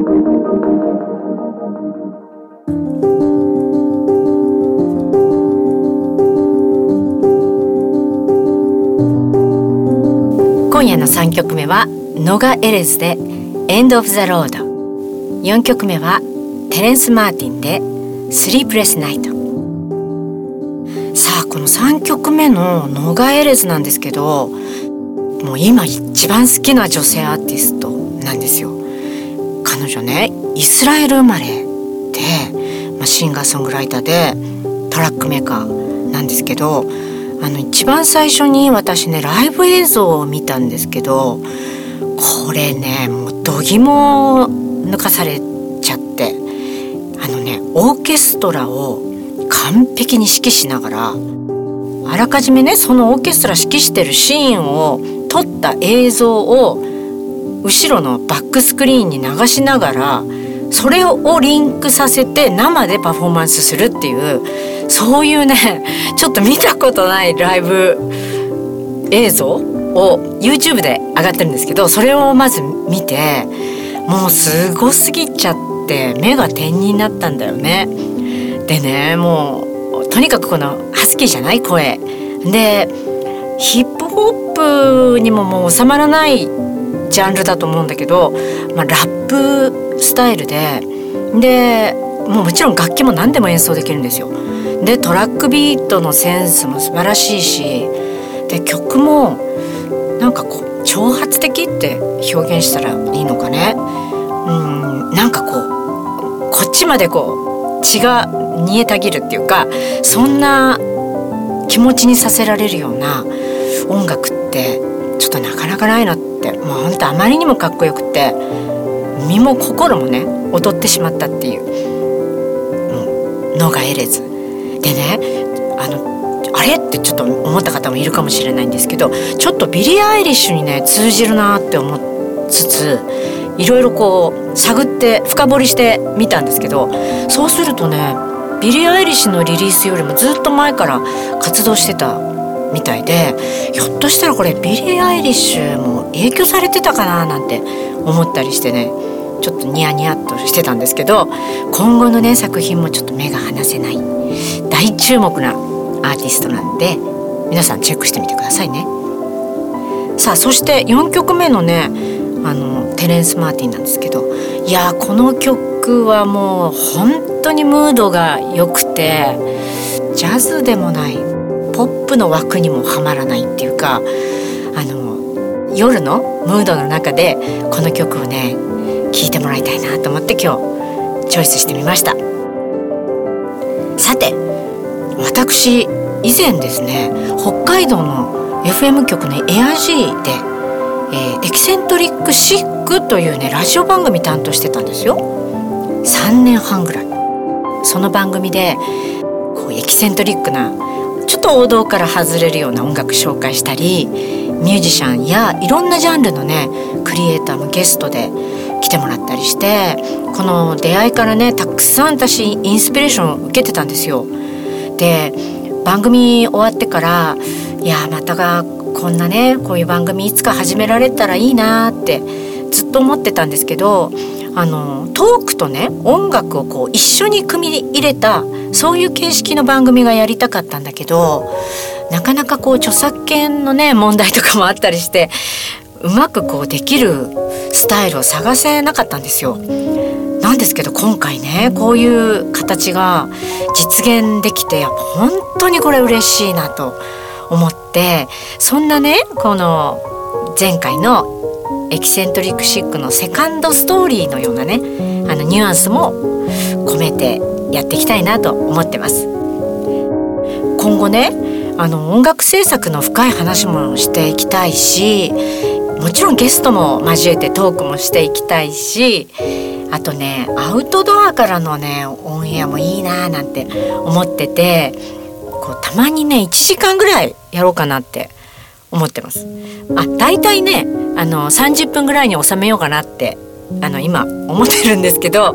今夜の3曲目はノガ・エレズで「エンド・オブ・ザ・ロード」4曲目はテレンス・マーティンで「スリープレス・ナイト」さあこの3曲目のノガ・エレズなんですけどもう今一番好きな女性アーティストなんですよ。女ねイスラエル生まれで、まあ、シンガーソングライターでトラックメーカーなんですけどあの一番最初に私ねライブ映像を見たんですけどこれねもう度肝抜かされちゃってあのねオーケストラを完璧に指揮しながらあらかじめねそのオーケストラ指揮してるシーンを撮った映像を後ろのバックスクリーンに流しながらそれをリンクさせて生でパフォーマンスするっていうそういうねちょっと見たことないライブ映像を YouTube で上がってるんですけどそれをまず見てもうすごすぎちゃって目が点になったんだよね。でねもうとにかくこのハスキーじゃない声でヒップホップにももう収まらないジャンルだと思うんだけど、まあ、ラップスタイルででもうもちろん楽器も何でも演奏できるんですよ。でトラックビートのセンスも素晴らしいしで曲もなんかこう挑発的って表現したらいいのかね。うんなんかこうこっちまでこう血が煮えたぎるっていうかそんな気持ちにさせられるような音楽ってかないなってもうほんとあまりにもかっこよくて身も心もね踊ってしまったっていうのが得れず。でねあのあれってちょっと思った方もいるかもしれないんですけどちょっとビリー・アイリッシュにね通じるなって思いつついろいろこう探って深掘りしてみたんですけどそうするとねビリー・アイリッシュのリリースよりもずっと前から活動してたみたいでひょっとしたらこれビリー・アイリッシュも影響されてたかななんて思ったりしてねちょっとニヤニヤっとしてたんですけど今後のね作品もちょっと目が離せない大注目なアーティストなんで皆さんチェックしてみてくださいね。さあそして4曲目のねあのテレンス・マーティンなんですけどいやこの曲はもう本当にムードが良くてジャズでもないポップの枠にもはまらないっていうかあの夜のムードの中でこの曲をね聴いてもらいたいなと思って今日チョイスしてみました。さて私以前ですね北海道の FM 局のエア G で、えー、エキセントリックシックというねラジオ番組担当してたんですよ。3年半ぐらい。その番組でこうエキセントリックなちょっと王道から外れるような音楽紹介したりミュージシャンやいろんなジャンルのねクリエイターもゲストで来てもらったりしてこの出会いからねたくさん私インスピレーションを受けてたんですよ。で番組終わってからいやまたがこんなねこういう番組いつか始められたらいいなってずっと思ってたんですけどあのトークとね音楽をこう一緒に組み入れたそういう形式の番組がやりたかったんだけどなかなかこう著作権のね問題とかもあったりしてうまくこうできるスタイルを探せなかったんですよ。なんですけど今回ねこういう形が実現できてやっぱ本当にこれ嬉しいなと思ってそんなねこの前回のエキセントリックシックのセカンドストーリーのようなねあのニュアンスも込めてやっていきたいなと思ってます今後ねあの音楽制作の深い話もしていきたいしもちろんゲストも交えてトークもしていきたいしあとねアウトドアからのねオンエアもいいなーなんて思っててこうたまにね1時間ぐらいやろうかなって思ってます。あ大体ねあの30分ぐらいに収めようかなってあの今思ってるんですけど あ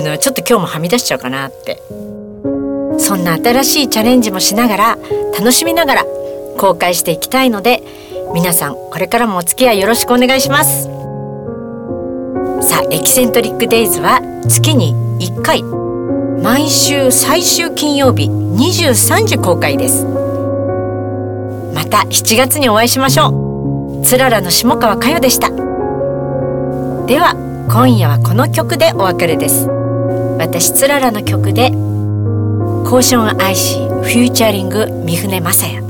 のちょっと今日もはみ出しちゃうかなって。そんな新しいチャレンジもしながら楽しみながら公開していきたいので皆さんこれからもお付き合いよろしくお願いします。さあエキセントリック・デイズは月に1回。毎週最終金曜日23時公開です。また7月にお会いしましょう。つららの下川佳代でした。では今夜はこの曲でお別れです。私つららの曲で「コーション IC フューチャリング三船雅也」